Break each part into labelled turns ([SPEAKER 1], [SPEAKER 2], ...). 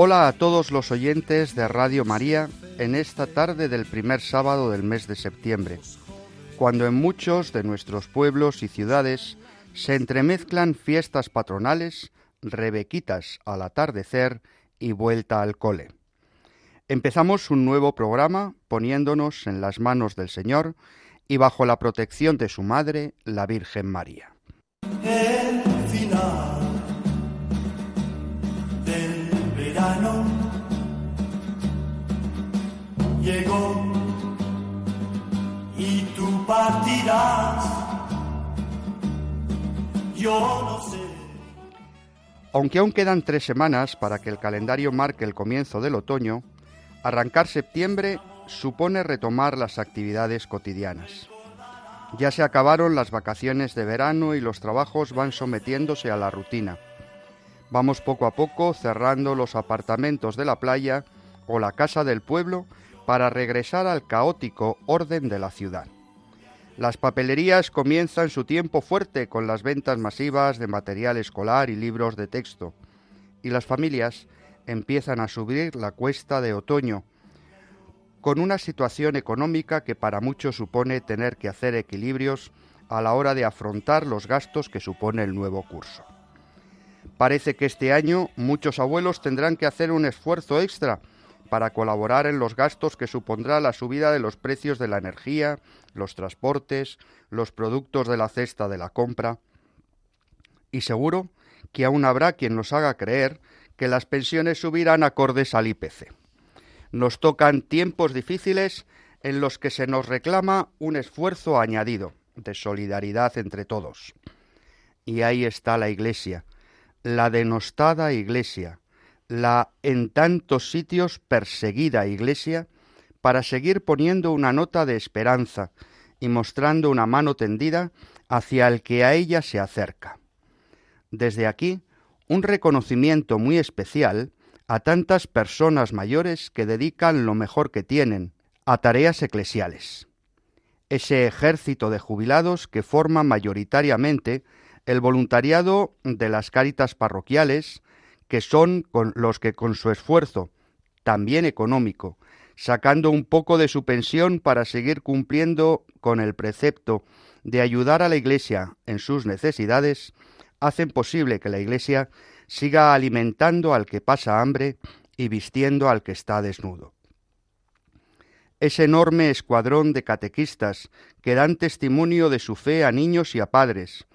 [SPEAKER 1] Hola a todos los oyentes de Radio María en esta tarde del primer sábado del mes de septiembre, cuando en muchos de nuestros pueblos y ciudades se entremezclan fiestas patronales, rebequitas al atardecer y vuelta al cole. Empezamos un nuevo programa poniéndonos en las manos del Señor y bajo la protección de su Madre, la Virgen María.
[SPEAKER 2] El final llegó y tú partirás. Yo sé.
[SPEAKER 1] Aunque aún quedan tres semanas para que el calendario marque el comienzo del otoño, arrancar septiembre supone retomar las actividades cotidianas. Ya se acabaron las vacaciones de verano y los trabajos van sometiéndose a la rutina. Vamos poco a poco cerrando los apartamentos de la playa o la casa del pueblo para regresar al caótico orden de la ciudad. Las papelerías comienzan su tiempo fuerte con las ventas masivas de material escolar y libros de texto, y las familias empiezan a subir la cuesta de otoño, con una situación económica que para muchos supone tener que hacer equilibrios a la hora de afrontar los gastos que supone el nuevo curso. Parece que este año muchos abuelos tendrán que hacer un esfuerzo extra para colaborar en los gastos que supondrá la subida de los precios de la energía, los transportes, los productos de la cesta de la compra. Y seguro que aún habrá quien nos haga creer que las pensiones subirán acordes al IPC. Nos tocan tiempos difíciles en los que se nos reclama un esfuerzo añadido de solidaridad entre todos. Y ahí está la Iglesia, la denostada Iglesia, la en tantos sitios perseguida Iglesia, para seguir poniendo una nota de esperanza y mostrando una mano tendida hacia el que a ella se acerca. Desde aquí, un reconocimiento muy especial a tantas personas mayores que dedican lo mejor que tienen a tareas eclesiales. Ese ejército de jubilados que forma mayoritariamente el voluntariado de las cáritas parroquiales, que son con los que con su esfuerzo, también económico, sacando un poco de su pensión para seguir cumpliendo con el precepto de ayudar a la Iglesia en sus necesidades, hacen posible que la Iglesia siga alimentando al que pasa hambre y vistiendo al que está desnudo. Ese enorme escuadrón de catequistas que dan testimonio de su fe a niños y a padres,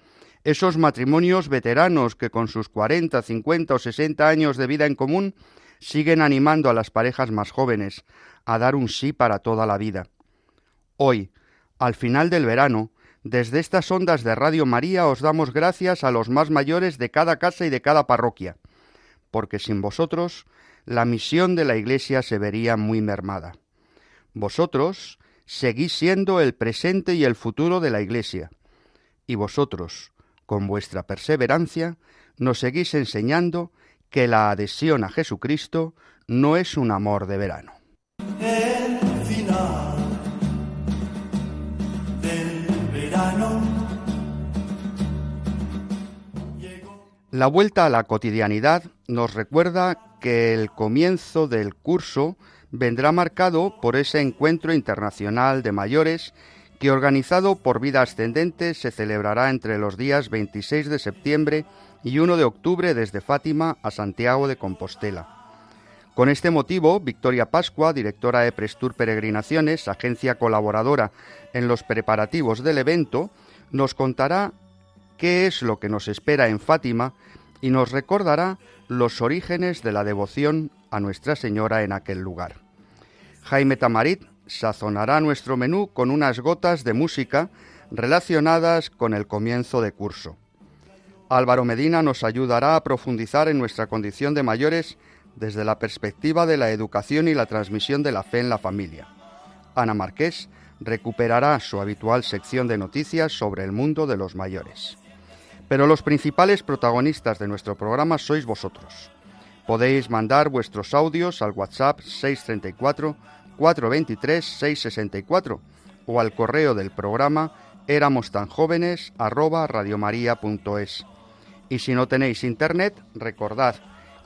[SPEAKER 1] esos matrimonios veteranos que con sus 40, 50 o 60 años de vida en común siguen animando a las parejas más jóvenes a dar un sí para toda la vida. Hoy, al final del verano, desde estas ondas de Radio María os damos gracias a los más mayores de cada casa y de cada parroquia, porque sin vosotros la misión de la Iglesia se vería muy mermada. Vosotros seguís siendo el presente y el futuro de la Iglesia, y vosotros, con vuestra perseverancia, nos seguís enseñando que la adhesión a Jesucristo no es un amor de verano.
[SPEAKER 2] El final del verano
[SPEAKER 1] La vuelta a la cotidianidad nos recuerda que el comienzo del curso vendrá marcado por ese encuentro internacional de mayores que organizado por Vida Ascendente se celebrará entre los días 26 de septiembre y 1 de octubre desde Fátima a Santiago de Compostela. Con este motivo, Victoria Pascua, directora de Prestur Peregrinaciones, agencia colaboradora en los preparativos del evento, nos contará qué es lo que nos espera en Fátima y nos recordará los orígenes de la devoción a Nuestra Señora en aquel lugar. Jaime Tamarit sazonará nuestro menú con unas gotas de música relacionadas con el comienzo de curso. Álvaro Medina nos ayudará a profundizar en nuestra condición de mayores desde la perspectiva de la educación y la transmisión de la fe en la familia. Ana Marqués recuperará su habitual sección de noticias sobre el mundo de los mayores. Pero los principales protagonistas de nuestro programa sois vosotros. Podéis mandar vuestros audios al WhatsApp 634 423 664 o al correo del programa éramos tan jóvenes arroba radiomaria.es. Y si no tenéis internet, recordad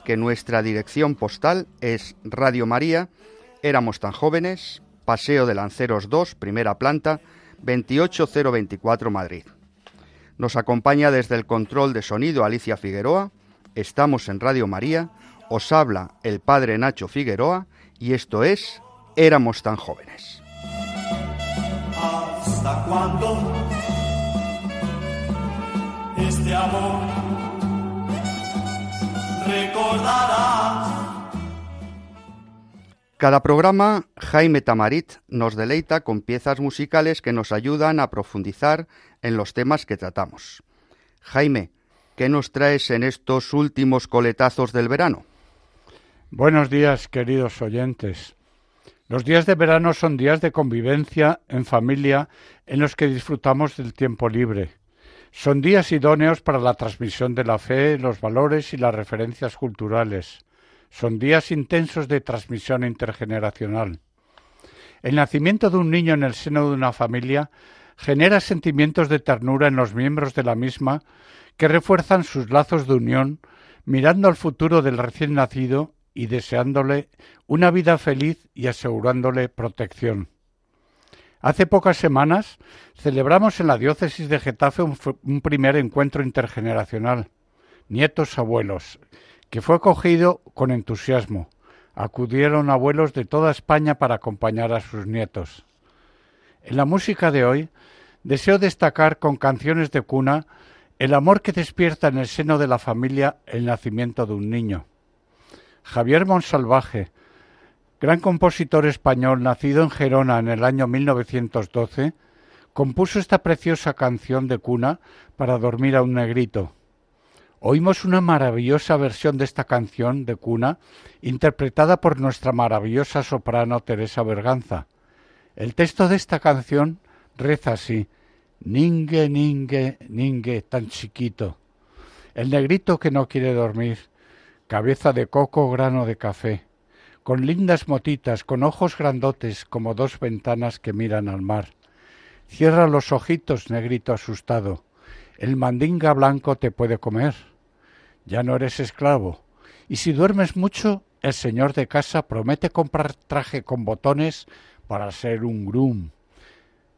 [SPEAKER 1] que nuestra dirección postal es Radio María, éramos tan jóvenes, Paseo de Lanceros 2, primera planta, 28024 Madrid. Nos acompaña desde el control de sonido Alicia Figueroa, estamos en Radio María, os habla el padre Nacho Figueroa y esto es Éramos tan jóvenes.
[SPEAKER 2] ¿Hasta cuándo este amor recordarás?
[SPEAKER 1] Cada programa, Jaime Tamarit nos deleita con piezas musicales que nos ayudan a profundizar en los temas que tratamos. Jaime, ¿qué nos traes en estos últimos coletazos del verano?
[SPEAKER 3] Buenos días, queridos oyentes. Los días de verano son días de convivencia en familia en los que disfrutamos del tiempo libre. Son días idóneos para la transmisión de la fe, los valores y las referencias culturales. Son días intensos de transmisión intergeneracional. El nacimiento de un niño en el seno de una familia genera sentimientos de ternura en los miembros de la misma que refuerzan sus lazos de unión mirando al futuro del recién nacido y deseándole una vida feliz y asegurándole protección. Hace pocas semanas celebramos en la diócesis de Getafe un, primer encuentro intergeneracional, nietos abuelos, que fue acogido con entusiasmo. Acudieron abuelos de toda España para acompañar a sus nietos. En la música de hoy deseo destacar con canciones de cuna el amor que despierta en el seno de la familia el nacimiento de un niño. Javier Monsalvaje, gran compositor español nacido en Gerona en el año 1912, compuso esta preciosa canción de cuna para dormir a un negrito. Oímos una maravillosa versión de esta canción de cuna interpretada por nuestra maravillosa soprano Teresa Berganza. El texto de esta canción reza así: Ningue, ningue, ningue, tan chiquito. El negrito que no quiere dormir cabeza de coco, grano de café, con lindas motitas, con ojos grandotes como dos ventanas que miran al mar. Cierra los ojitos, negrito asustado. El mandinga blanco te puede comer. Ya no eres esclavo. Y si duermes mucho, el señor de casa promete comprar traje con botones para ser un groom.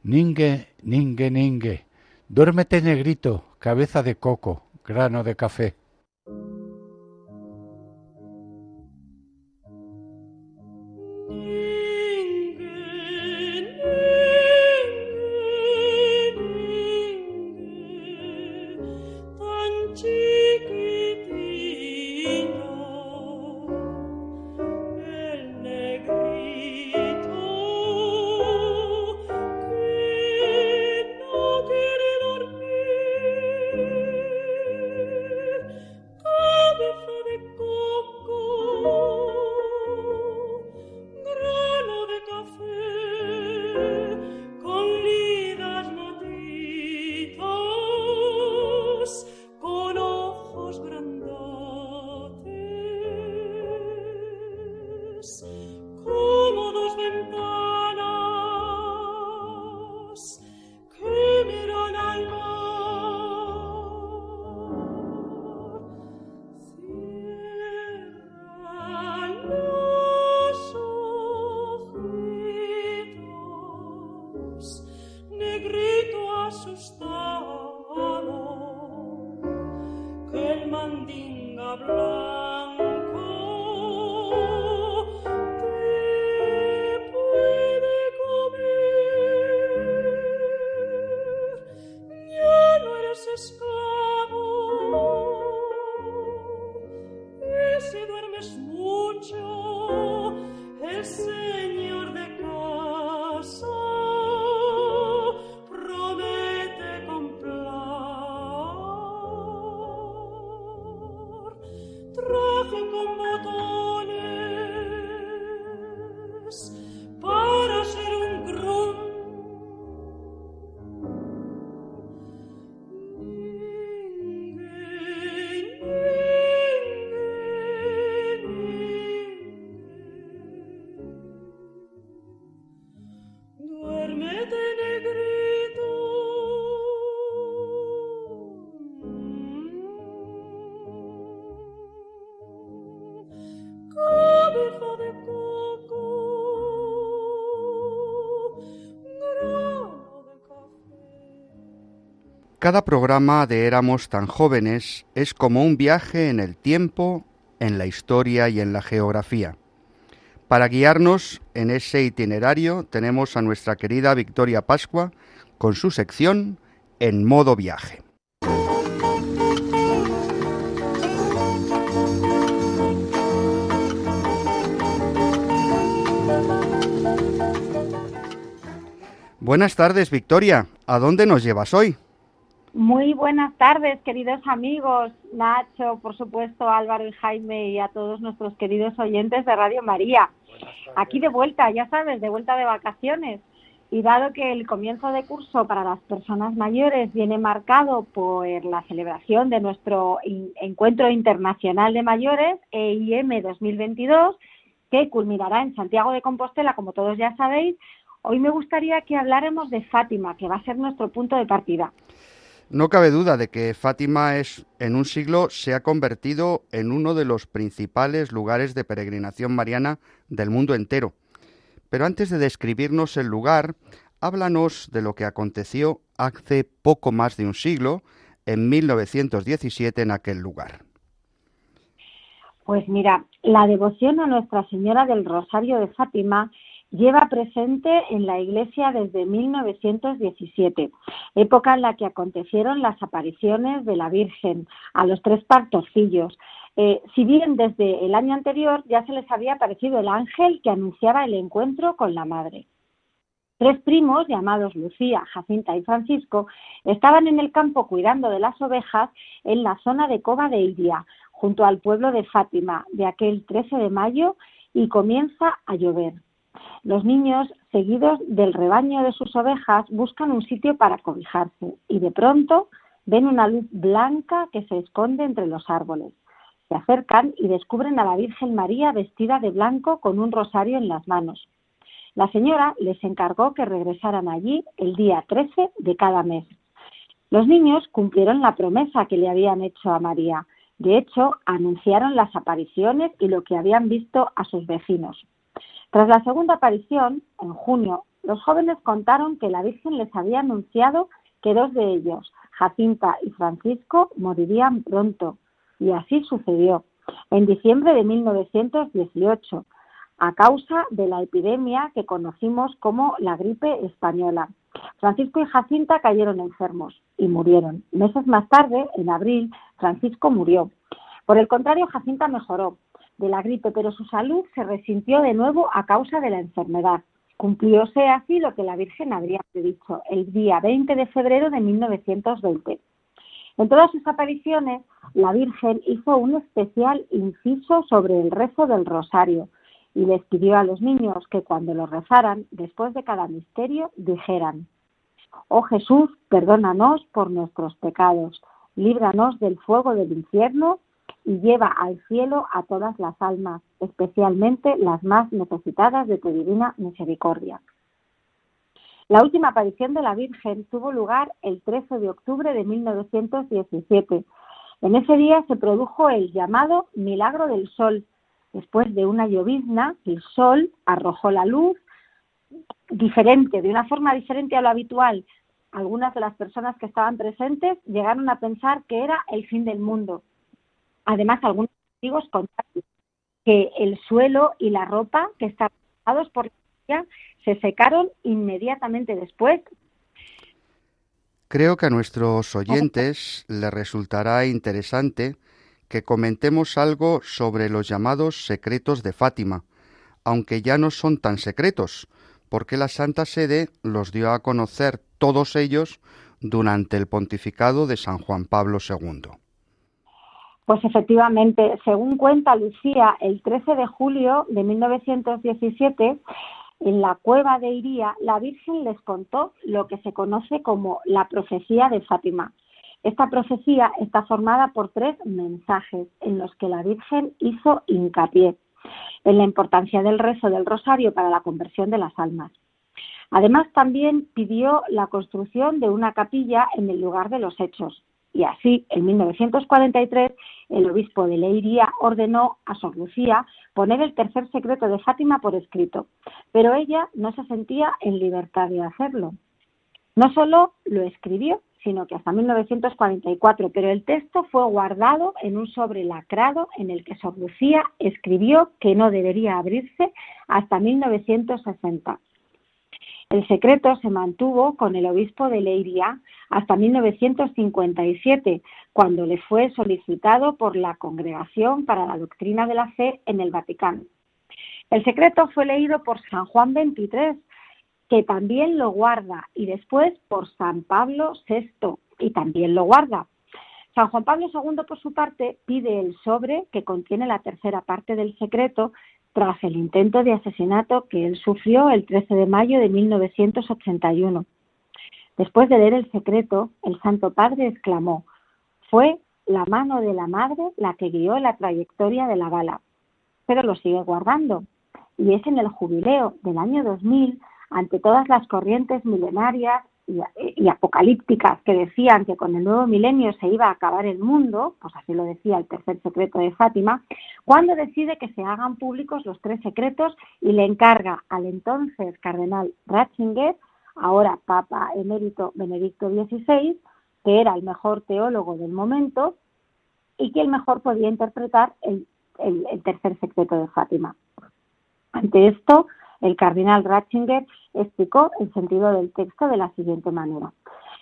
[SPEAKER 3] Ningue, ningue, ningue. Duérmete, negrito, cabeza de coco, grano de café.
[SPEAKER 1] Cada programa de Éramos tan jóvenes es como un viaje en el tiempo, en la historia y en la geografía. Para guiarnos en ese itinerario tenemos a nuestra querida Victoria Pascua con su sección En modo viaje. Buenas tardes, Victoria. ¿A dónde nos llevas hoy?
[SPEAKER 4] Muy buenas tardes, queridos amigos, Nacho, por supuesto, Álvaro y Jaime y a todos nuestros queridos oyentes de Radio María. Aquí de vuelta, ya sabes, de vuelta de vacaciones. Y dado que el comienzo de curso para las personas mayores viene marcado por la celebración de nuestro Encuentro Internacional de Mayores, EIM 2022, que culminará en Santiago de Compostela, como todos ya sabéis, hoy me gustaría que habláramos de Fátima, que va a ser nuestro punto de partida.
[SPEAKER 1] No cabe duda de que Fátima es, en un siglo se ha convertido en uno de los principales lugares de peregrinación mariana del mundo entero. Pero antes de describirnos el lugar, háblanos de lo que aconteció hace poco más de un siglo, en 1917, en aquel lugar.
[SPEAKER 4] Pues mira, la devoción a Nuestra Señora del Rosario de Fátima lleva presente en la Iglesia desde 1917, época en la que acontecieron las apariciones de la Virgen a los tres partorcillos. Eh, si bien desde el año anterior ya se les había aparecido el ángel que anunciaba el encuentro con la Madre. Tres primos, llamados Lucía, Jacinta y Francisco, estaban en el campo cuidando de las ovejas en la zona de Cova de Iria, junto al pueblo de Fátima, de aquel 13 de mayo, y comienza a llover. Los niños, seguidos del rebaño de sus ovejas, buscan un sitio para cobijarse y de pronto ven una luz blanca que se esconde entre los árboles. Se acercan y descubren a la Virgen María vestida de blanco con un rosario en las manos. La señora les encargó que regresaran allí el día 13 de cada mes. Los niños cumplieron la promesa que le habían hecho a María. De hecho, anunciaron las apariciones y lo que habían visto a sus vecinos. Tras la segunda aparición, en junio, los jóvenes contaron que la Virgen les había anunciado que dos de ellos, Jacinta y Francisco, morirían pronto. Y así sucedió. En diciembre de 1918, a causa de la epidemia que conocimos como la gripe española. Francisco y Jacinta cayeron enfermos y murieron. Meses más tarde, en abril, Francisco murió. Por el contrario, Jacinta mejoró de la gripe, pero su salud se resintió de nuevo a causa de la enfermedad. Cumplióse así lo que la Virgen habría predicho el día 20 de febrero de 1920. En todas sus apariciones, la Virgen hizo un especial inciso sobre el rezo del rosario y les pidió a los niños que cuando lo rezaran, después de cada misterio, dijeran, Oh Jesús, perdónanos por nuestros pecados, líbranos del fuego del infierno y lleva al cielo a todas las almas, especialmente las más necesitadas de tu divina misericordia. La última aparición de la Virgen tuvo lugar el 13 de octubre de 1917. En ese día se produjo el llamado Milagro del Sol. Después de una llovizna, el sol arrojó la luz diferente, de una forma diferente a lo habitual. Algunas de las personas que estaban presentes llegaron a pensar que era el fin del mundo. Además, algunos testigos contaron que el suelo y la ropa que estaban usados por la se secaron inmediatamente después.
[SPEAKER 1] Creo que a nuestros oyentes les resultará interesante que comentemos algo sobre los llamados secretos de Fátima, aunque ya no son tan secretos, porque la Santa Sede los dio a conocer todos ellos durante el pontificado de San Juan Pablo II.
[SPEAKER 4] Pues efectivamente, según cuenta Lucía, el 13 de julio de 1917, en la cueva de Iría, la Virgen les contó lo que se conoce como la profecía de Fátima. Esta profecía está formada por tres mensajes en los que la Virgen hizo hincapié en la importancia del rezo del rosario para la conversión de las almas. Además, también pidió la construcción de una capilla en el lugar de los hechos, y así, en 1943, el obispo de Leiría ordenó a Sor Lucía poner el tercer secreto de Fátima por escrito, pero ella no se sentía en libertad de hacerlo. No solo lo escribió, sino que hasta 1944, pero el texto fue guardado en un sobre lacrado en el que Sor Lucía escribió que no debería abrirse hasta 1960. El secreto se mantuvo con el obispo de Leiria hasta 1957, cuando le fue solicitado por la Congregación para la Doctrina de la Fe en el Vaticano. El secreto fue leído por San Juan XXIII, que también lo guarda, y después por San Pablo VI, y también lo guarda. San Juan Pablo II, por su parte, pide el sobre que contiene la tercera parte del secreto tras el intento de asesinato que él sufrió el 13 de mayo de 1981. Después de leer el secreto, el Santo Padre exclamó, fue la mano de la Madre la que guió la trayectoria de la bala, pero lo sigue guardando. Y es en el jubileo del año 2000, ante todas las corrientes milenarias y, apocalípticas que decían que con el nuevo milenio se iba a acabar el mundo, pues así lo decía el tercer secreto de Fátima, cuando decide que se hagan públicos los tres secretos y le encarga al entonces cardenal Ratzinger, ahora Papa emérito Benedicto XVI, que era el mejor teólogo del momento y que el mejor podía interpretar el, el tercer secreto de Fátima. Ante esto, el cardenal Ratzinger explicó el sentido del texto de la siguiente manera.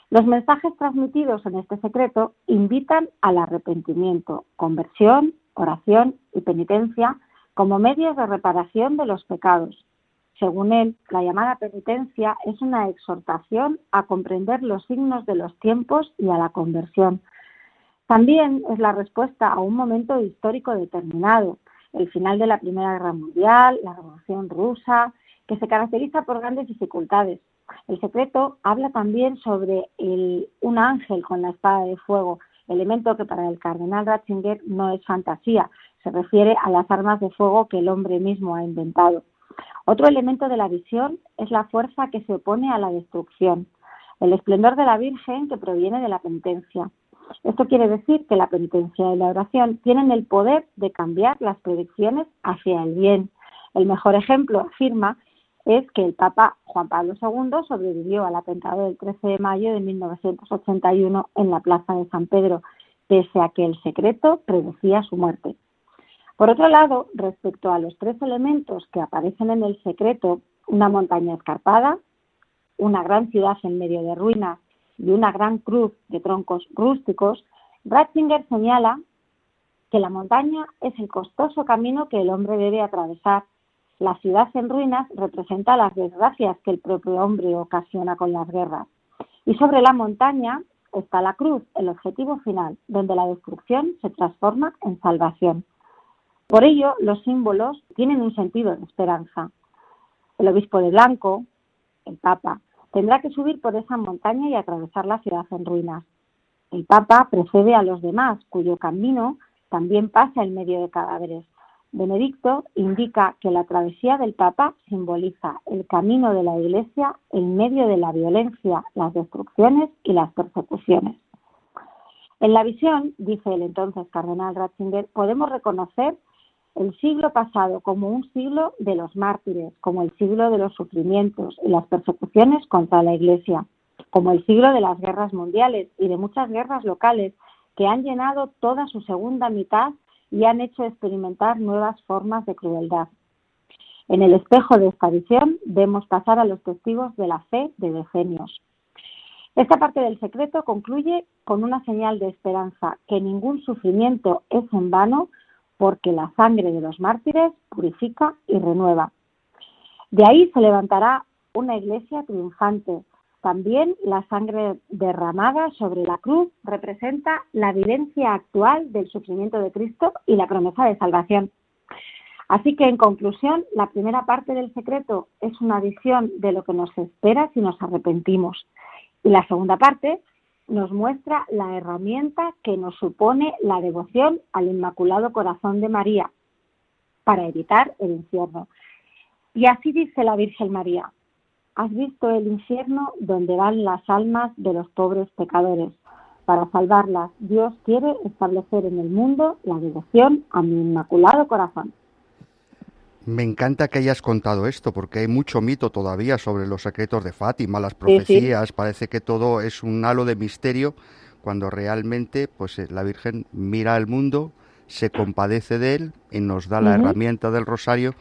[SPEAKER 4] Los mensajes transmitidos en este secreto invitan al arrepentimiento, conversión, oración y penitencia como medios de reparación de los pecados. Según él, la llamada penitencia es una exhortación a comprender los signos de los tiempos y a la conversión. También es la respuesta a un momento histórico determinado, el final de la Primera Guerra Mundial, la Revolución Rusa, que se caracteriza por grandes dificultades. El secreto habla también sobre un ángel con la espada de fuego, elemento que para el cardenal Ratzinger no es fantasía, se refiere a las armas de fuego que el hombre mismo ha inventado. Otro elemento de la visión es la fuerza que se opone a la destrucción, el esplendor de la Virgen que proviene de la penitencia. Esto quiere decir que la penitencia y la oración tienen el poder de cambiar las predicciones hacia el bien. El mejor ejemplo, afirma, es que el Papa Juan Pablo II sobrevivió al atentado del 13 de mayo de 1981 en la Plaza de San Pedro, pese a que el secreto predecía su muerte. Por otro lado, respecto a los tres elementos que aparecen en el secreto, una montaña escarpada, una gran ciudad en medio de ruinas y una gran cruz de troncos rústicos, Ratzinger señala que la montaña es el costoso camino que el hombre debe atravesar. La ciudad en ruinas representa las desgracias que el propio hombre ocasiona con las guerras. Y sobre la montaña está la cruz, el objetivo final, donde la destrucción se transforma en salvación. Por ello, los símbolos tienen un sentido de esperanza. El obispo de blanco, el Papa, tendrá que subir por esa montaña y atravesar la ciudad en ruinas. El Papa precede a los demás, cuyo camino también pasa en medio de cadáveres. Benedicto indica que la travesía del Papa simboliza el camino de la Iglesia en medio de la violencia, las destrucciones y las persecuciones. En la visión, dice el entonces cardenal Ratzinger, podemos reconocer el siglo pasado como un siglo de los mártires, como el siglo de los sufrimientos y las persecuciones contra la Iglesia, como el siglo de las guerras mundiales y de muchas guerras locales que han llenado toda su segunda mitad y han hecho experimentar nuevas formas de crueldad. En el espejo de esta visión vemos pasar a los testigos de la fe de decenios. Esta parte del secreto concluye con una señal de esperanza, que ningún sufrimiento es en vano porque la sangre de los mártires purifica y renueva. De ahí se levantará una iglesia triunfante. También la sangre derramada sobre la cruz representa la vivencia actual del sufrimiento de Cristo y la promesa de salvación. Así que, en conclusión, la primera parte del secreto es una visión de lo que nos espera si nos arrepentimos. Y la segunda parte nos muestra la herramienta que nos supone la devoción al Inmaculado Corazón de María para evitar el infierno. Y así dice la Virgen María, has visto el infierno donde van las almas de los pobres pecadores. Para salvarlas, Dios quiere establecer en el mundo la devoción a mi Inmaculado Corazón.
[SPEAKER 1] Me encanta que hayas contado esto, porque hay mucho mito todavía sobre los secretos de Fátima, las profecías, parece que todo es un halo de misterio, cuando realmente pues eh, la Virgen mira al mundo, se compadece de él y nos da la herramienta del rosario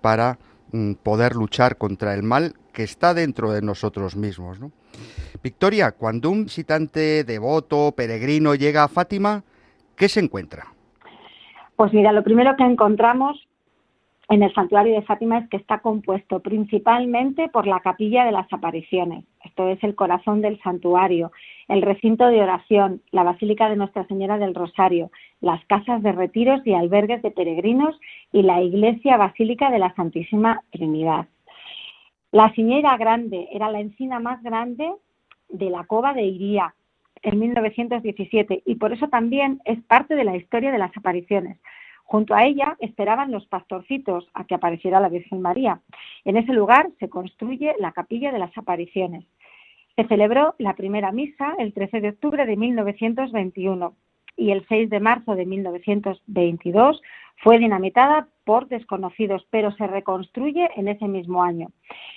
[SPEAKER 1] para mm, poder luchar contra el mal que está dentro de nosotros mismos. Victoria, cuando un visitante devoto, peregrino llega a Fátima, ¿qué se encuentra?
[SPEAKER 4] Pues mira, lo primero que encontramos en el santuario de Fátima es que está compuesto principalmente por la capilla de las apariciones. Esto es el corazón del santuario, el recinto de oración, la Basílica de Nuestra Señora del Rosario, las casas de retiros y albergues de peregrinos y la iglesia basílica de la Santísima Trinidad. La Ciñera Grande era la encina más grande de la cova de Iría en 1917 y por eso también es parte de la historia de las apariciones. Junto a ella esperaban los pastorcitos a que apareciera la Virgen María. En ese lugar se construye la capilla de las apariciones. Se celebró la primera misa el 13 de octubre de 1921 y el 6 de marzo de 1922 fue dinamitada por desconocidos, pero se reconstruye en ese mismo año.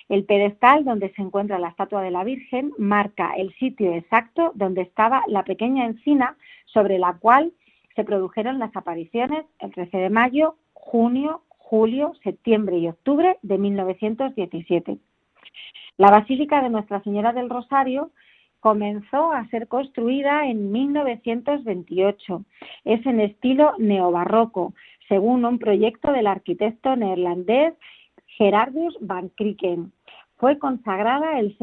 [SPEAKER 4] El pedestal donde se encuentra la estatua de la Virgen marca el sitio exacto donde estaba la pequeña encina sobre la cual se produjeron las apariciones el 13 de mayo, junio, julio, septiembre y octubre de 1917. La Basílica de Nuestra Señora del Rosario comenzó a ser construida en 1928. Es en estilo neobarroco, según un proyecto del arquitecto neerlandés Gerardus van Krieken. Fue consagrada el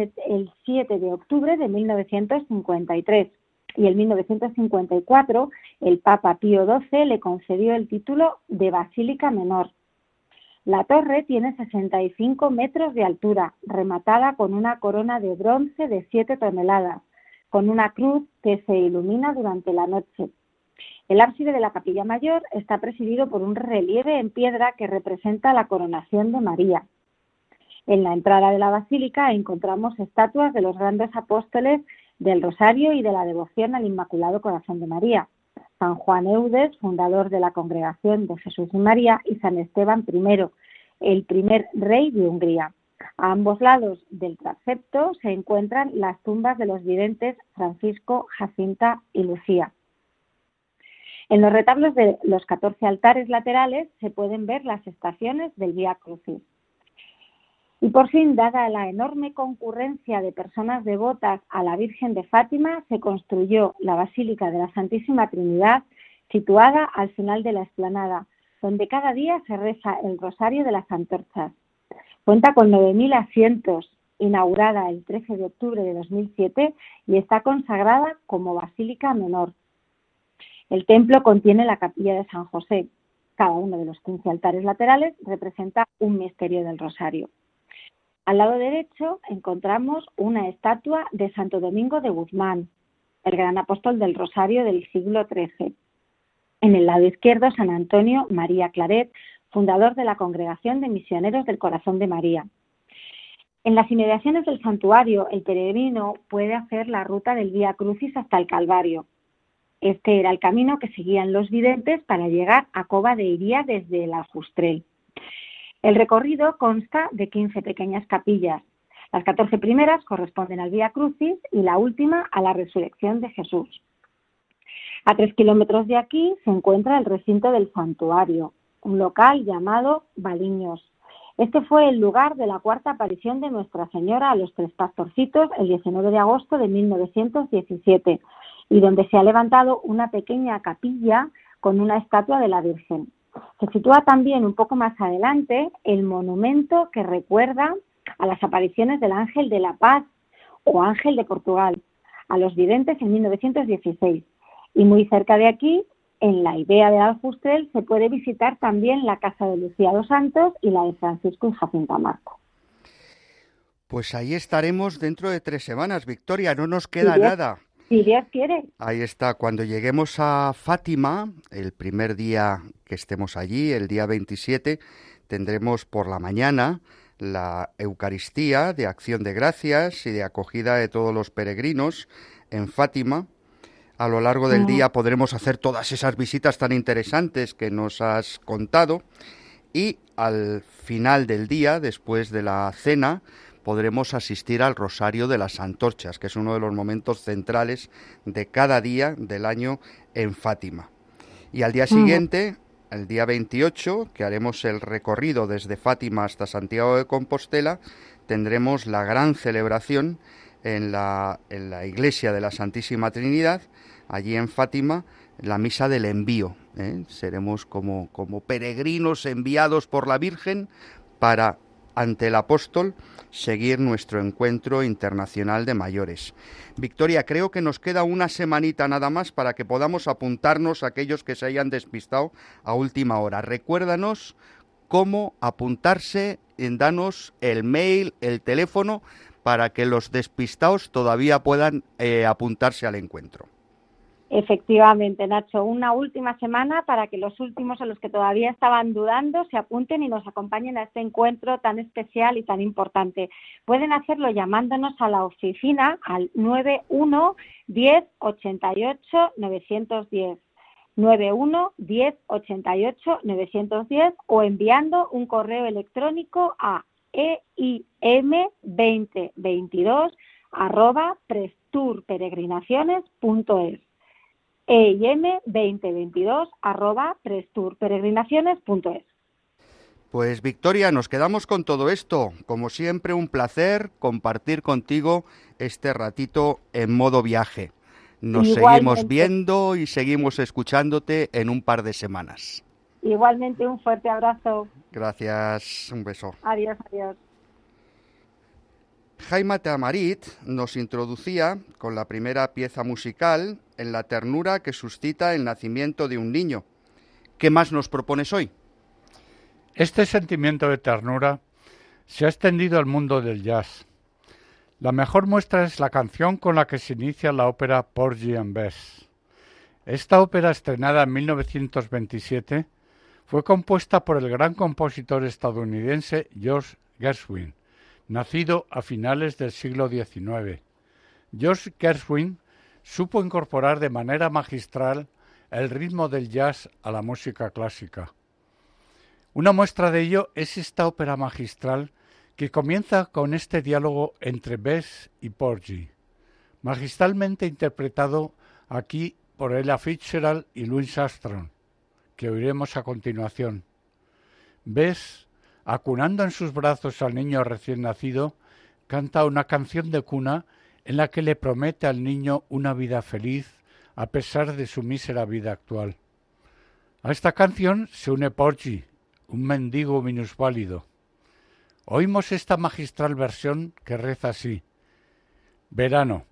[SPEAKER 4] 7 de octubre de 1953 y en 1954 el Papa Pío XII le concedió el título de Basílica Menor. La torre tiene 65 metros de altura, rematada con una corona de bronce de 7 toneladas, con una cruz que se ilumina durante la noche. El ábside de la capilla mayor está presidido por un relieve en piedra que representa la coronación de María. En la entrada de la basílica encontramos estatuas de los grandes apóstoles del Rosario y de la devoción al Inmaculado Corazón de María. San Juan Eudes, fundador de la Congregación de Jesús y María, y San Esteban I, el primer rey de Hungría. A ambos lados del transepto se encuentran las tumbas de los videntes Francisco, Jacinta y Lucía. En los retablos de los 14 altares laterales se pueden ver las estaciones del Vía Crucis. Y por fin, dada la enorme concurrencia de personas devotas a la Virgen de Fátima, se construyó la Basílica de la Santísima Trinidad, situada al final de la explanada, donde cada día se reza el Rosario de las Antorchas. Cuenta con 9.000 asientos, inaugurada el 13 de octubre de 2007 y está consagrada como Basílica Menor. El templo contiene la capilla de San José. Cada uno de los 15 altares laterales representa un misterio del Rosario. Al lado derecho encontramos una estatua de Santo Domingo de Guzmán, el gran apóstol del Rosario del siglo XIII. En el lado izquierdo, San Antonio María Claret, fundador de la Congregación de Misioneros del Corazón de María. En las inmediaciones del santuario, el peregrino puede hacer la ruta del Vía Crucis hasta el Calvario. Este era el camino que seguían los videntes para llegar a Cova de Iría desde la Fustrel. El recorrido consta de 15 pequeñas capillas. Las 14 primeras corresponden al Vía Crucis y la última a la resurrección de Jesús. A tres kilómetros de aquí se encuentra el recinto del santuario, un local llamado Baliños. Este fue el lugar de la cuarta aparición de Nuestra Señora a los tres pastorcitos el 19 de agosto de 1917 y donde se ha levantado una pequeña capilla con una estatua de la Virgen. Se sitúa también un poco más adelante el monumento que recuerda a las apariciones del Ángel de la Paz o Ángel de Portugal a los videntes en 1916. Y muy cerca de aquí, en la idea de Aljustrel, se puede visitar también la casa de Lucía dos Santos y la de Francisco y Jacinta Marco.
[SPEAKER 1] Pues ahí estaremos dentro de tres semanas, Victoria, no nos queda nada.
[SPEAKER 4] Si Dios quiere.
[SPEAKER 1] Ahí está, cuando lleguemos a Fátima, el primer día que estemos allí, el día 27, tendremos por la mañana la Eucaristía de acción de gracias y de acogida de todos los peregrinos en Fátima. A lo largo del día podremos hacer todas esas visitas tan interesantes que nos has contado y al final del día, después de la cena, podremos asistir al Rosario de las Antorchas, que es uno de los momentos centrales de cada día del año en Fátima. Y al día siguiente, el día 28, que haremos el recorrido desde Fátima hasta Santiago de Compostela, tendremos la gran celebración en la, en la iglesia de la Santísima Trinidad, allí en Fátima, la misa del envío. ¿eh? Seremos como, como peregrinos enviados por la Virgen para, ante el apóstol, seguir nuestro encuentro internacional de mayores. Victoria, creo que nos queda una semanita nada más para que podamos apuntarnos a aquellos que se hayan despistado a última hora. Recuérdanos cómo apuntarse, danos el mail, el teléfono, para que los despistados todavía puedan eh, apuntarse al encuentro.
[SPEAKER 4] Efectivamente, Nacho, una última semana para que los últimos o los que todavía estaban dudando se apunten y nos acompañen a este encuentro tan especial y tan importante. Pueden hacerlo llamándonos a la oficina al 91 10 88 910. 91 10 88 910 o enviando un correo electrónico a eim2022 arroba presturperegrinaciones.es eim2022 arroba presturperegrinaciones.es.
[SPEAKER 1] Pues Victoria, nos quedamos con todo esto. Como siempre, un placer compartir contigo este ratito en modo viaje. Nos seguimos viendo y seguimos escuchándote en un par de semanas.
[SPEAKER 4] Igualmente un fuerte abrazo.
[SPEAKER 1] Gracias, un beso.
[SPEAKER 4] Adiós, adiós.
[SPEAKER 1] Jaime Tamarit nos introducía con la primera pieza musical en la ternura que suscita el nacimiento de un niño. ¿Qué más nos propones hoy?
[SPEAKER 3] Este sentimiento de ternura se ha extendido al mundo del jazz. La mejor muestra es la canción con la que se inicia la ópera Porgy and Bess. Esta ópera, estrenada en 1927, fue compuesta por el gran compositor estadounidense George Gershwin nacido a finales del siglo XIX. George Gershwin supo incorporar de manera magistral el ritmo del jazz a la música clásica. Una muestra de ello es esta ópera magistral que comienza con este diálogo entre Bess y Porgy, magistralmente interpretado aquí por Ella Fitzgerald y Louis Armstrong, que oiremos a continuación. Bess acunando en sus brazos al niño recién nacido, canta una canción de cuna en la que le promete al niño una vida feliz a pesar de su mísera vida actual. A esta canción se une Porgy, un mendigo minusválido. Oímos esta magistral versión que reza así. Verano.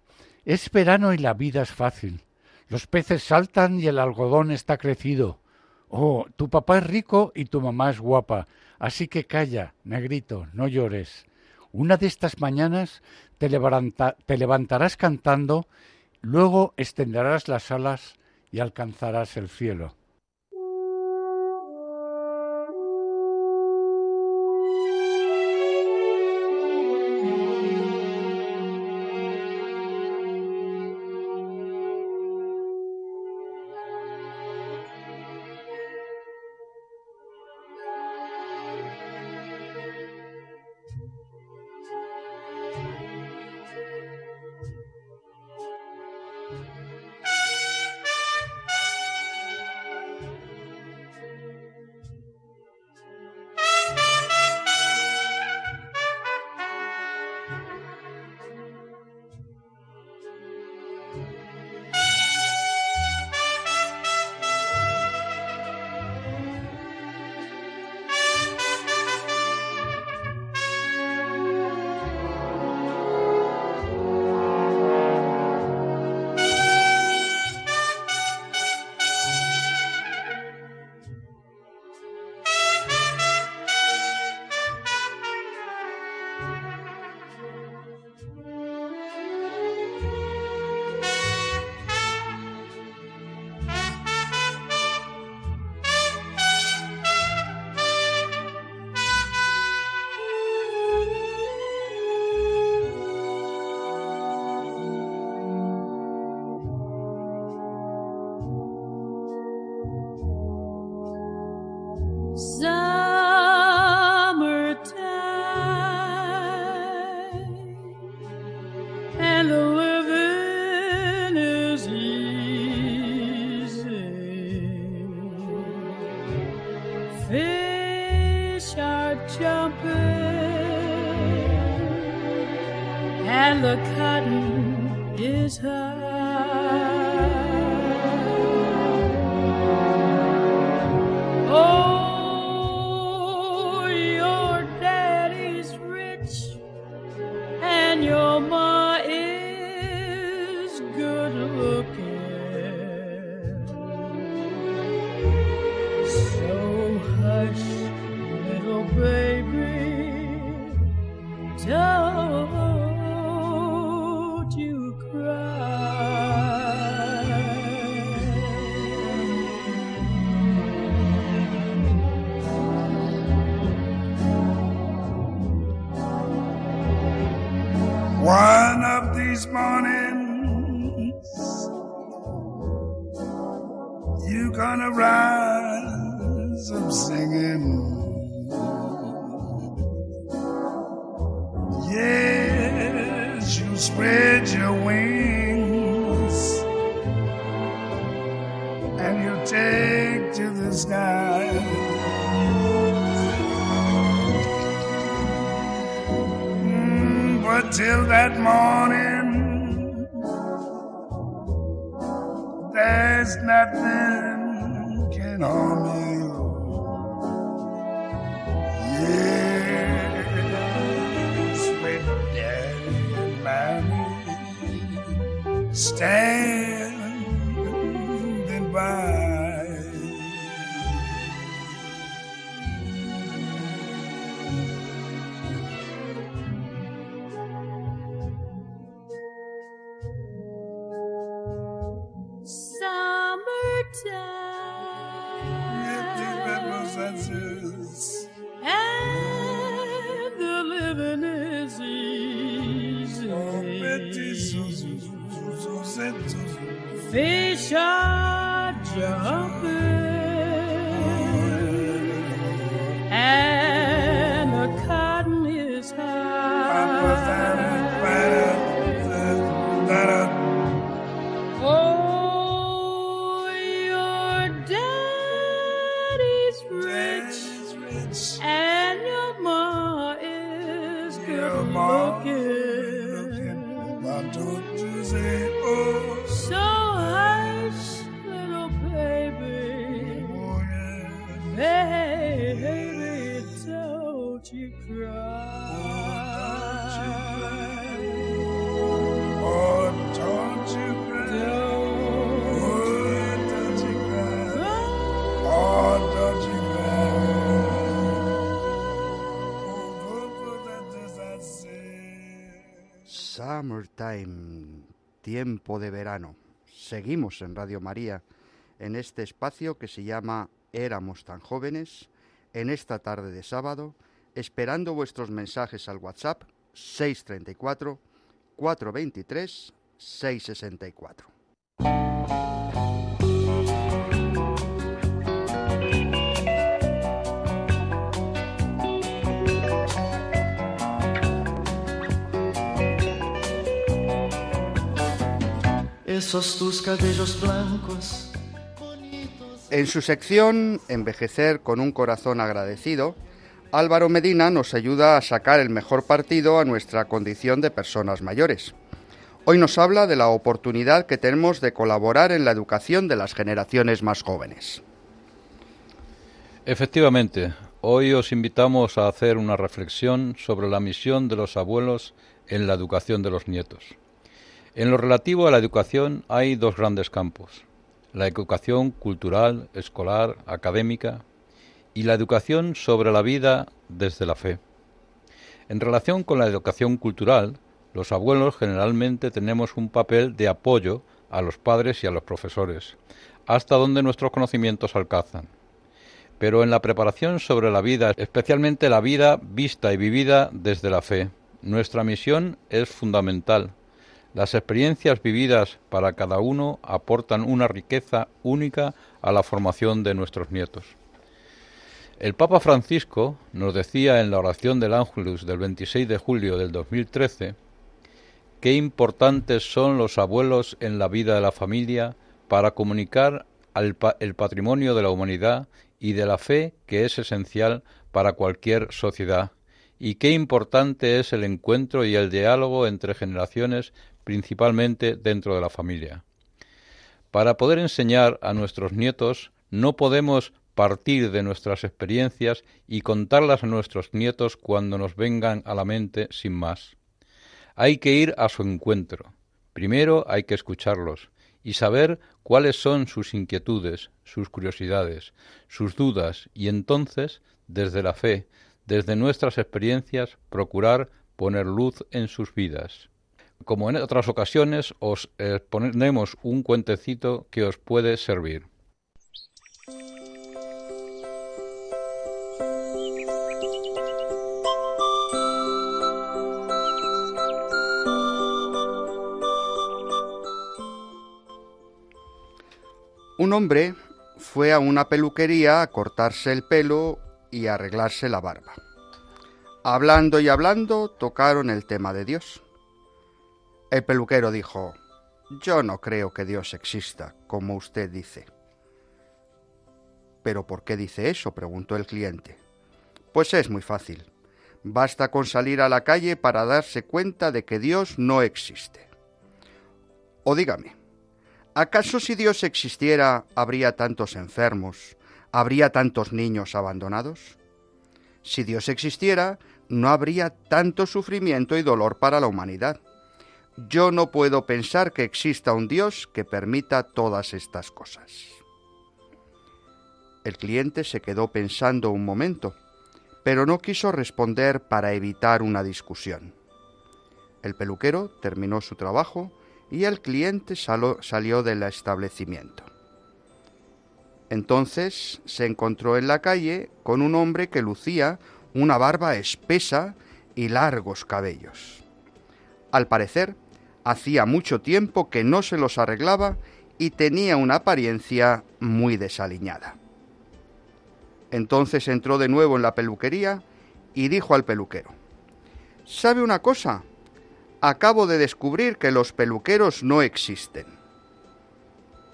[SPEAKER 3] Es verano y la vida es fácil. Los peces saltan y el algodón está crecido. Oh, tu papá es rico y tu mamá es guapa. Así que calla, negrito, no llores. Una de estas mañanas te, levantarás cantando, luego extenderás las alas y alcanzarás el cielo.
[SPEAKER 5] Is high. And
[SPEAKER 6] the
[SPEAKER 5] living is easy. Fish
[SPEAKER 1] En Radio María, en este espacio que se llama Éramos tan jóvenes, en esta tarde de sábado, esperando vuestros mensajes al WhatsApp 634 423 664.
[SPEAKER 7] Esos tus cabellos blancos.
[SPEAKER 1] En su sección Envejecer con un corazón agradecido, Álvaro Medina nos ayuda a sacar el mejor partido a nuestra condición de personas mayores. Hoy nos habla de la oportunidad que tenemos de colaborar en la educación de las generaciones más jóvenes.
[SPEAKER 8] Efectivamente, hoy os invitamos a hacer una reflexión sobre la misión de los abuelos en la educación de los nietos. En lo relativo a la educación hay dos grandes campos, la educación cultural, escolar, académica y la educación sobre la vida desde la fe. En relación con la educación cultural, los abuelos generalmente tenemos un papel de apoyo a los padres y a los profesores, hasta donde nuestros conocimientos alcanzan. Pero en la preparación sobre la vida, especialmente la vida vista y vivida desde la fe, nuestra misión es fundamental. Las experiencias vividas para cada uno aportan una riqueza única a la formación de nuestros nietos. El Papa Francisco nos decía en la oración del Ángelus del 26 de julio del 2013 qué importantes son los abuelos en la vida de la familia para comunicar al el patrimonio de la humanidad y de la fe que es esencial para cualquier sociedad y qué importante es el encuentro y el diálogo entre generaciones, principalmente dentro de la familia. Para poder enseñar a nuestros nietos no podemos partir de nuestras experiencias y contarlas a nuestros nietos cuando nos vengan a la mente sin más. Hay que ir a su encuentro. Primero hay que escucharlos y saber cuáles son sus inquietudes, sus curiosidades, sus dudas y entonces, desde la fe, desde nuestras experiencias, procurar poner luz en sus vidas. Como en otras ocasiones, os ponemos un cuentecito que os puede servir.
[SPEAKER 1] Un hombre fue a una peluquería a cortarse el pelo y arreglarse la barba. Hablando y hablando, tocaron el tema de Dios. El peluquero dijo, Yo no creo que Dios exista, como usted dice. ¿Pero por qué dice eso? preguntó el cliente. Pues es muy fácil. Basta con salir a la calle para darse cuenta de que Dios no existe. O dígame, ¿acaso si Dios existiera habría tantos enfermos, ¿habría tantos niños abandonados? Si Dios existiera, no habría tanto sufrimiento y dolor para la humanidad. Yo no puedo pensar que exista un Dios que permita todas estas cosas. El cliente se quedó pensando un momento, pero no quiso responder para evitar una discusión. El peluquero terminó su trabajo y el cliente salió del establecimiento. Entonces se encontró en la calle con un hombre que lucía una barba espesa y largos cabellos. Al parecer, hacía mucho tiempo que no se los arreglaba y tenía una apariencia muy desaliñada. Entonces entró de nuevo en la peluquería y dijo al peluquero, ¿Sabe una cosa? Acabo de descubrir que los peluqueros no existen.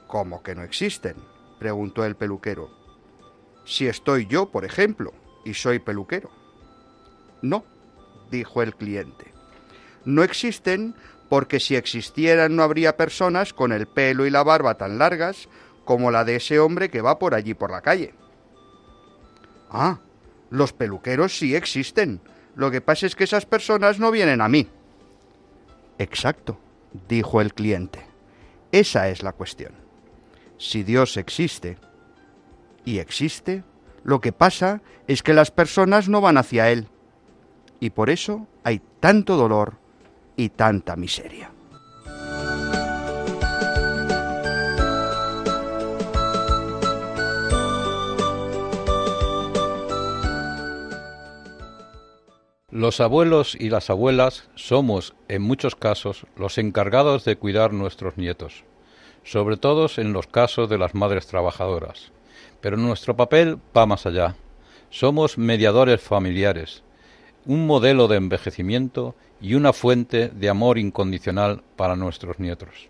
[SPEAKER 1] ¿Cómo que no existen? preguntó el peluquero. Si estoy yo, por ejemplo, y soy peluquero. No, dijo el cliente. No existen porque si existieran no habría personas con el pelo y la barba tan largas como la de ese hombre que va por allí por la calle. Ah, los peluqueros sí existen. Lo que pasa es que esas personas no vienen a mí. Exacto, dijo el cliente. Esa es la cuestión si Dios existe, y existe, lo que pasa es que las personas no van hacia Él. Y por eso hay tanto dolor y tanta miseria.
[SPEAKER 8] Los abuelos y las abuelas somos, en muchos casos, los encargados de cuidar nuestros nietos sobre todo en los casos de las madres trabajadoras. Pero nuestro papel va más allá. Somos mediadores familiares, un modelo de envejecimiento y una fuente de amor incondicional para nuestros nietos.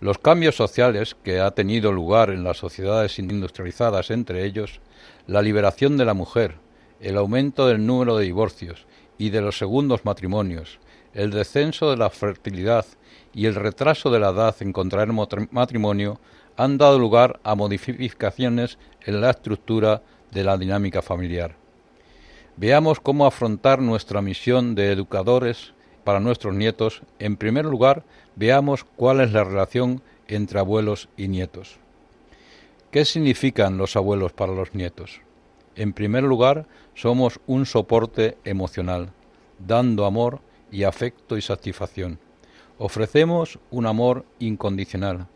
[SPEAKER 8] Los cambios sociales que ha tenido lugar en las sociedades industrializadas, entre ellos la liberación de la mujer, el aumento del número de divorcios y de los segundos matrimonios, el descenso de la fertilidad y el retraso de la edad en contraer matrimonio han dado lugar a modificaciones en la estructura de la dinámica familiar. Veamos cómo afrontar nuestra misión de educadores para nuestros nietos. En primer lugar, veamos cuál es la relación entre abuelos y nietos. ¿Qué significan los abuelos para los nietos? En primer lugar, somos un soporte emocional, dando amor y afecto y satisfacción. Ofrecemos un amor incondicional,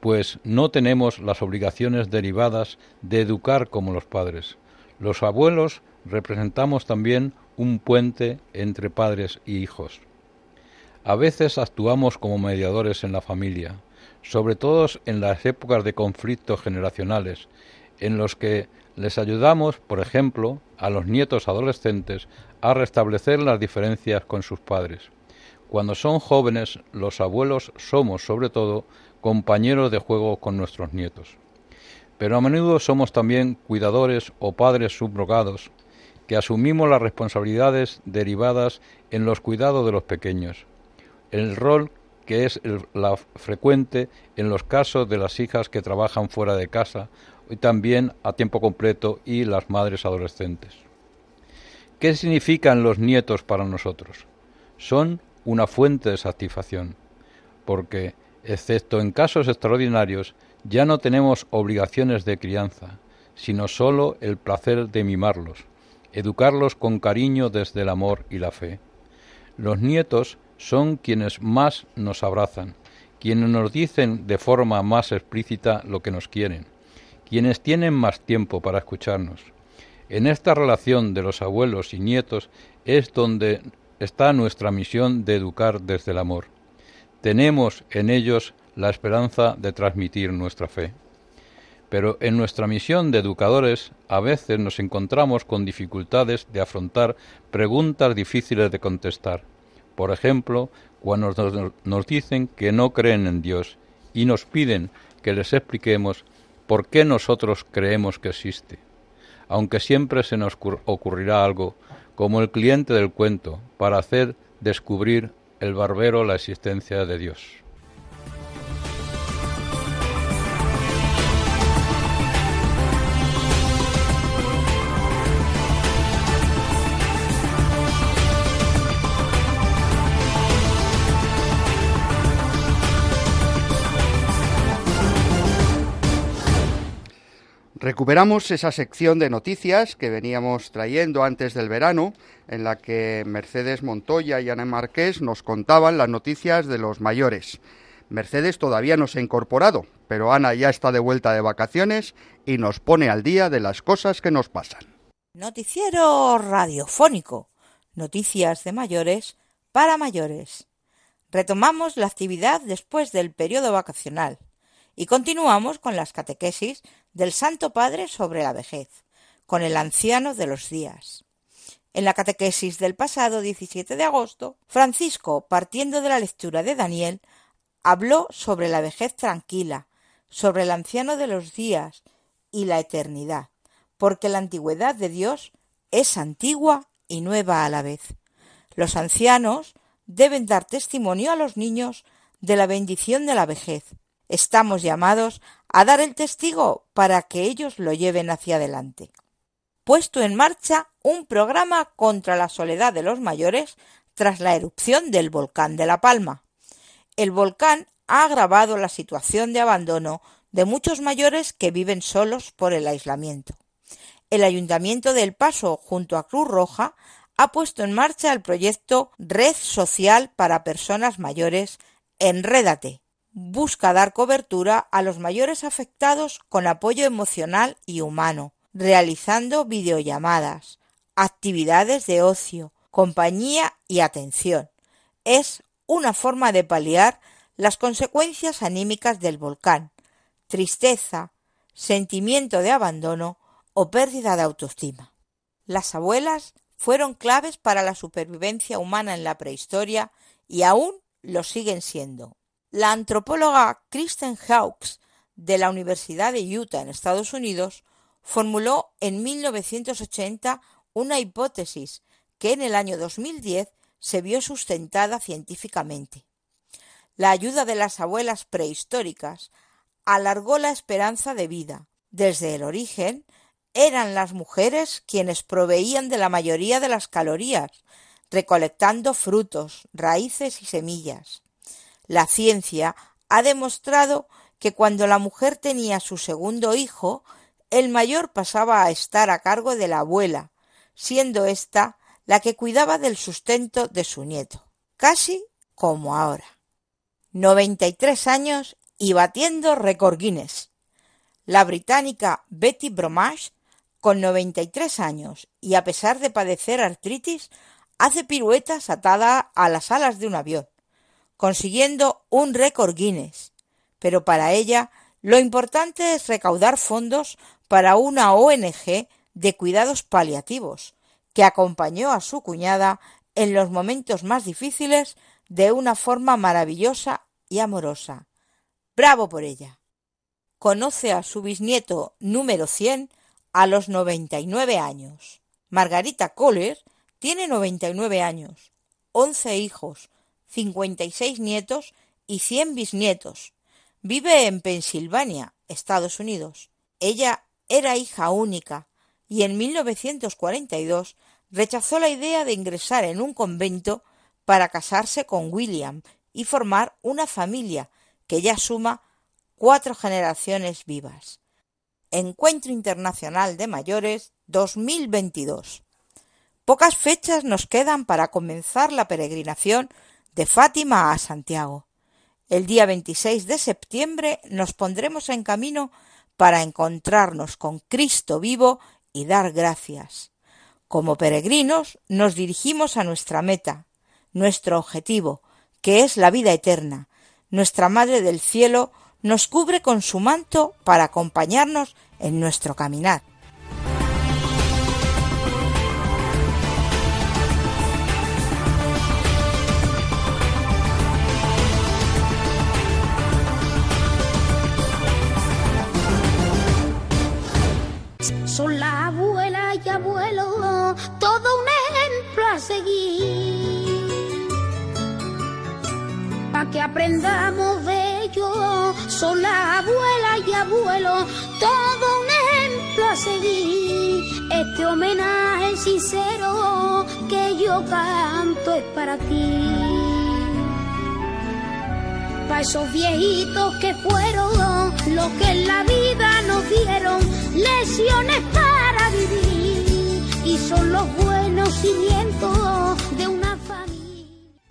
[SPEAKER 8] pues no tenemos las obligaciones derivadas de educar como los padres. Los abuelos representamos también un puente entre padres y hijos. A veces actuamos como mediadores en la familia, sobre todo en las épocas de conflictos generacionales, en los que les ayudamos, por ejemplo, a los nietos adolescentes a restablecer las diferencias con sus padres. Cuando son jóvenes, los abuelos somos, sobre todo, compañeros de juego con nuestros nietos. Pero a menudo somos también cuidadores o padres subrogados, que asumimos las responsabilidades derivadas en los cuidados de los pequeños, el rol que es la frecuente en los casos de las hijas que trabajan fuera de casa y también a tiempo completo y las madres adolescentes. ¿Qué significan los nietos para nosotros? Son una fuente de satisfacción, porque, excepto en casos extraordinarios, ya no tenemos obligaciones de crianza, sino sólo el placer de mimarlos, educarlos con cariño desde el amor y la fe. Los nietos son quienes más nos abrazan, quienes nos dicen de forma más explícita lo que nos quieren, quienes tienen más tiempo para escucharnos. En esta relación de los abuelos y nietos es donde está nuestra misión de educar desde el amor. Tenemos en ellos la esperanza de transmitir nuestra fe. Pero en nuestra misión de educadores a veces nos encontramos con dificultades de afrontar preguntas difíciles de contestar. Por ejemplo, cuando nos, dicen que no creen en Dios y nos piden que les expliquemos por qué nosotros creemos que existe. Aunque siempre se nos ocurrirá algo, como el cliente del cuento, para hacer descubrir el barbero la existencia de Dios.
[SPEAKER 1] Recuperamos esa sección de noticias que veníamos trayendo antes del verano, en la que Mercedes Montoya y Ana Marqués nos contaban las noticias de los mayores. Mercedes todavía no se ha incorporado, pero Ana ya está de vuelta de vacaciones y nos pone al día de las cosas que nos pasan.
[SPEAKER 9] Noticiero radiofónico. Noticias de mayores para mayores. Retomamos la actividad después del periodo vacacional y continuamos con las catequesis del Santo Padre sobre la vejez, con el anciano de los días. En la catequesis del pasado 17 de agosto, Francisco, partiendo de la lectura de Daniel, habló sobre la vejez tranquila, sobre el anciano de los días y la eternidad, porque la antigüedad de Dios es antigua y nueva a la vez. Los ancianos deben dar testimonio a los niños de la bendición de la vejez, Estamos llamados a dar el testigo para que ellos lo lleven hacia adelante. Puesto en marcha un programa contra la soledad de los mayores tras la erupción del volcán de La Palma. El volcán ha agravado la situación de abandono de muchos mayores que viven solos por el aislamiento. El Ayuntamiento del Paso, junto a Cruz Roja, ha puesto en marcha el proyecto Red Social para Personas Mayores Enrédate, busca dar cobertura a los mayores afectados con apoyo emocional y humano, realizando videollamadas, actividades de ocio, compañía y atención. Es una forma de paliar las consecuencias anímicas del volcán, tristeza, sentimiento de abandono o pérdida de autoestima. Las abuelas fueron claves para la supervivencia humana en la prehistoria y aún lo siguen siendo. La antropóloga Kristen Hawkes de la Universidad de Utah en Estados Unidos formuló en 1980 una hipótesis que en el año 2010 se vio sustentada científicamente. La ayuda de las abuelas prehistóricas alargó la esperanza de vida. Desde el origen, eran las mujeres quienes proveían de la mayoría de las calorías, recolectando frutos, raíces y semillas. La ciencia ha demostrado que cuando la mujer tenía su segundo hijo, el mayor pasaba a estar a cargo de la abuela, siendo ésta la que cuidaba del sustento de su nieto, casi como ahora. 93 años y batiendo récord Guinness. La británica Betty Bromage, con 93 años y a pesar de padecer artritis, hace piruetas atada a las alas de un avión consiguiendo un récord Guinness. Pero para ella lo importante es recaudar fondos para una ONG de cuidados paliativos, que acompañó a su cuñada en los momentos más difíciles de una forma maravillosa y amorosa. Bravo por ella. conoce a su bisnieto número 100 a los 99 años. Margarita Kohler tiene 99 años, 11 hijos, 56 nietos y 100 bisnietos. Vive en Pensilvania, Estados Unidos. Ella era hija única y en 1942 rechazó la idea de ingresar en un convento para casarse con William y formar una familia que ya suma cuatro generaciones vivas. Encuentro Internacional de Mayores 2022. Pocas fechas nos quedan para comenzar la peregrinación de Fátima a Santiago. El día 26 de septiembre nos pondremos en camino para encontrarnos con Cristo vivo y dar gracias. Como peregrinos nos dirigimos a nuestra meta, nuestro objetivo, que es la vida eterna. Nuestra Madre del Cielo nos cubre con su manto para acompañarnos en nuestro caminar.
[SPEAKER 10] Aprendamos de ellos, son la abuela y abuelo, todo un ejemplo a seguir. Este homenaje sincero que yo canto es para ti. Pa' esos viejitos que fueron los que en la vida nos dieron lesiones para vivir y son los buenos cimientos de una familia.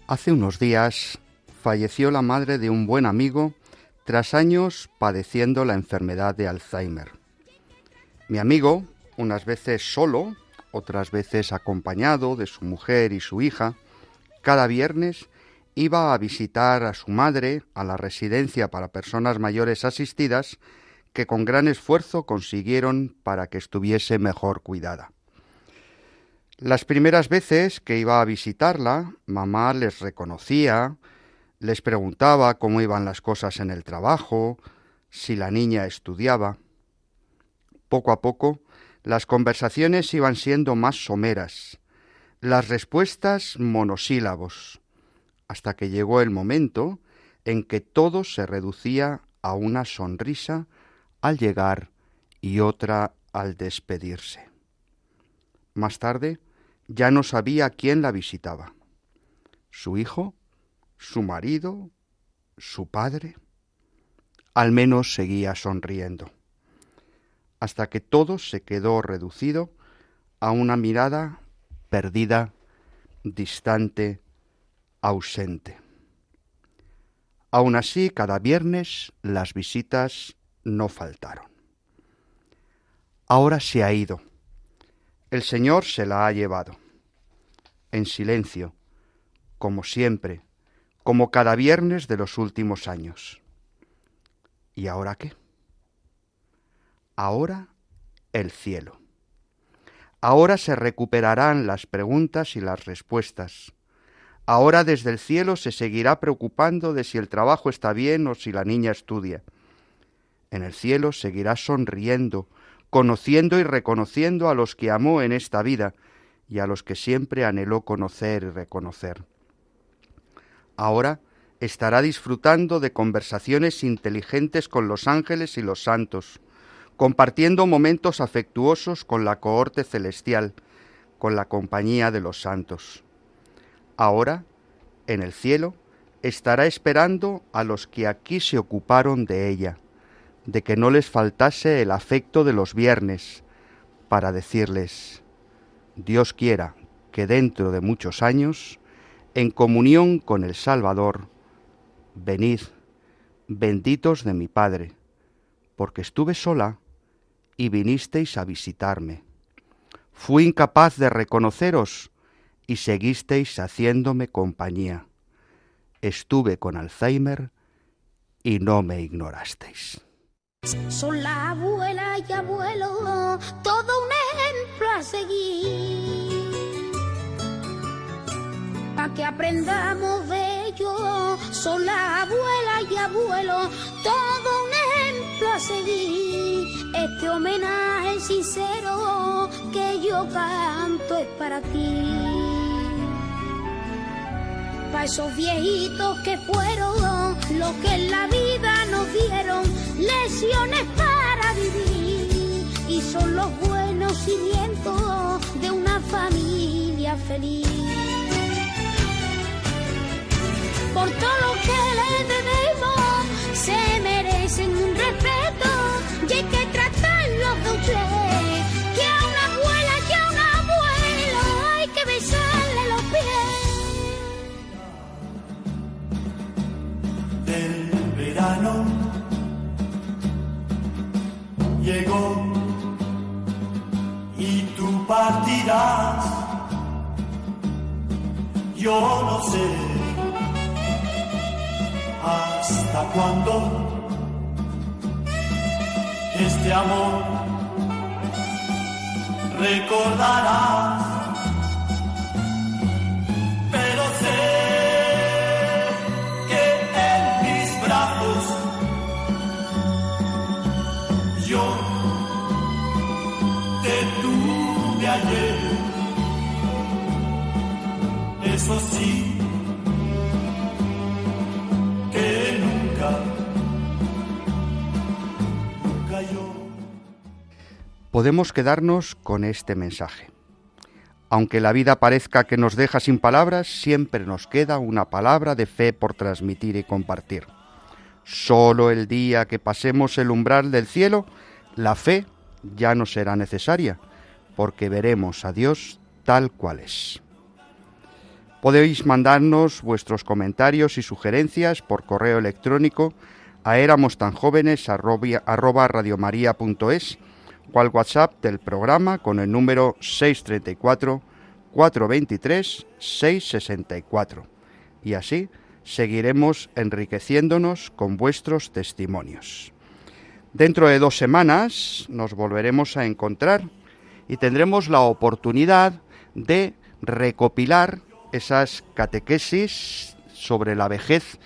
[SPEAKER 1] Hace unos días falleció la madre de un buen amigo tras años padeciendo la enfermedad de Alzheimer. Mi amigo, unas veces solo, otras veces acompañado de su mujer y su hija, cada viernes iba a visitar a su madre a la residencia para personas mayores asistidas que con gran esfuerzo consiguieron para que estuviese mejor cuidada. Las primeras veces que iba a visitarla, mamá les reconocía, les preguntaba cómo iban las cosas en el trabajo, si la niña estudiaba. Poco a poco, las conversaciones iban siendo más someras, las respuestas monosílabos, hasta que llegó el momento en que todo se reducía a una sonrisa al llegar y otra al despedirse. Más tarde ya no sabía quién la visitaba. ¿Su hijo? ¿Su marido? ¿Su padre? Al menos seguía sonriendo, hasta que todo se quedó reducido a una mirada perdida, distante, ausente. Aun así, cada viernes las visitas no faltaron. Ahora se ha ido. El Señor se la ha llevado. En silencio, como siempre, como cada viernes de los últimos años. ¿Y ahora qué? Ahora el cielo. Ahora se recuperarán las preguntas y las respuestas. Ahora desde el cielo se seguirá preocupando de si el trabajo está bien o si la niña estudia. En el cielo seguirá sonriendo, conociendo y reconociendo a los que amó en esta vida y a los que siempre anheló conocer y reconocer. Ahora estará disfrutando de conversaciones inteligentes con los ángeles y los santos, compartiendo momentos afectuosos con la cohorte celestial, con la compañía de los santos. Ahora, en el cielo, estará esperando a los que aquí se ocuparon de ella, de que no les faltase el afecto de los viernes, para decirles, Dios quiera que dentro de muchos años, en comunión con el Salvador, venid, benditos de mi Padre, porque estuve sola y vinisteis a visitarme. Fui incapaz de reconoceros y seguisteis haciéndome compañía. Estuve con Alzheimer y no me ignorasteis.
[SPEAKER 10] Son la abuela y abuelo, todo un ejemplo a seguir. Que aprendamos de ellos, son la abuela y abuelo, todo un ejemplo a seguir. Este homenaje sincero que yo canto es para ti. Para esos viejitos que fueron los que en la vida nos dieron lesiones para vivir y son los buenos cimientos de una familia feliz. Por todo lo que le debemos, se merecen un respeto y hay que tratarlos de usted. Que a una abuela y a un abuelo hay que besarle los pies.
[SPEAKER 2] del verano llegó y tú partirás. Yo no sé hasta cuándo este amor recordarás.
[SPEAKER 1] Podemos quedarnos con este mensaje. Aunque la vida parezca que nos deja sin palabras, siempre nos queda una palabra de fe por transmitir y compartir. Solo el día que pasemos el umbral del cielo, la fe ya no será necesaria, porque veremos a Dios tal cual es. Podéis mandarnos vuestros comentarios y sugerencias por correo electrónico a eramostanjóvenes@radiomaria.es o al WhatsApp del programa con el número 634 423 664. Y así seguiremos enriqueciéndonos con vuestros testimonios. Dentro de dos semanas nos volveremos a encontrar y tendremos la oportunidad de recopilar esas catequesis sobre la vejez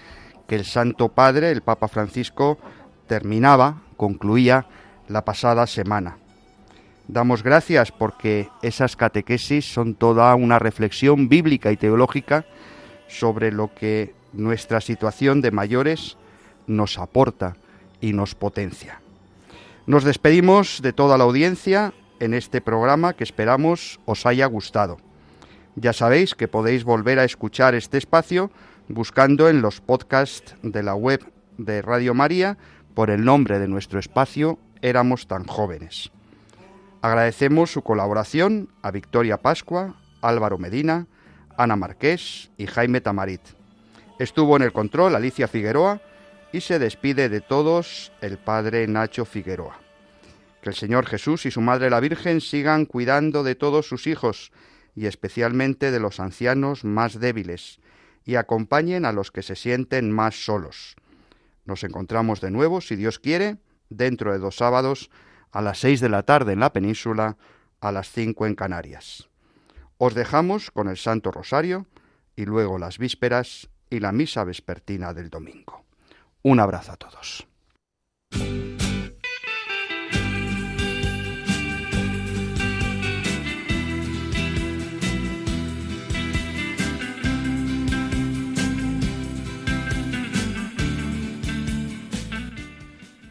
[SPEAKER 1] que el Santo Padre, el Papa Francisco, terminaba, concluía la pasada semana. Damos gracias porque esas catequesis son toda una reflexión bíblica y teológica sobre lo que nuestra situación de mayores nos aporta y nos potencia. Nos despedimos de toda la audiencia en este programa que esperamos os haya gustado. Ya sabéis que podéis volver a escuchar este espacio buscando en los podcasts de la web de Radio María por el nombre de nuestro espacio Éramos tan jóvenes. Agradecemos su colaboración a Victoria Pascua, Álvaro Medina, Ana Marqués y Jaime Tamarit. Estuvo en el control Alicia Figueroa y se despide de todos el padre Nacho Figueroa. Que el Señor Jesús y su Madre la Virgen sigan cuidando de todos sus hijos y especialmente de los ancianos más débiles y acompañen a los que se sienten más solos. Nos encontramos de nuevo, si Dios quiere, dentro de dos sábados, a las seis de la tarde en la península, a las cinco en Canarias. Os dejamos con el Santo Rosario y luego las vísperas y la misa vespertina del domingo. Un abrazo a todos.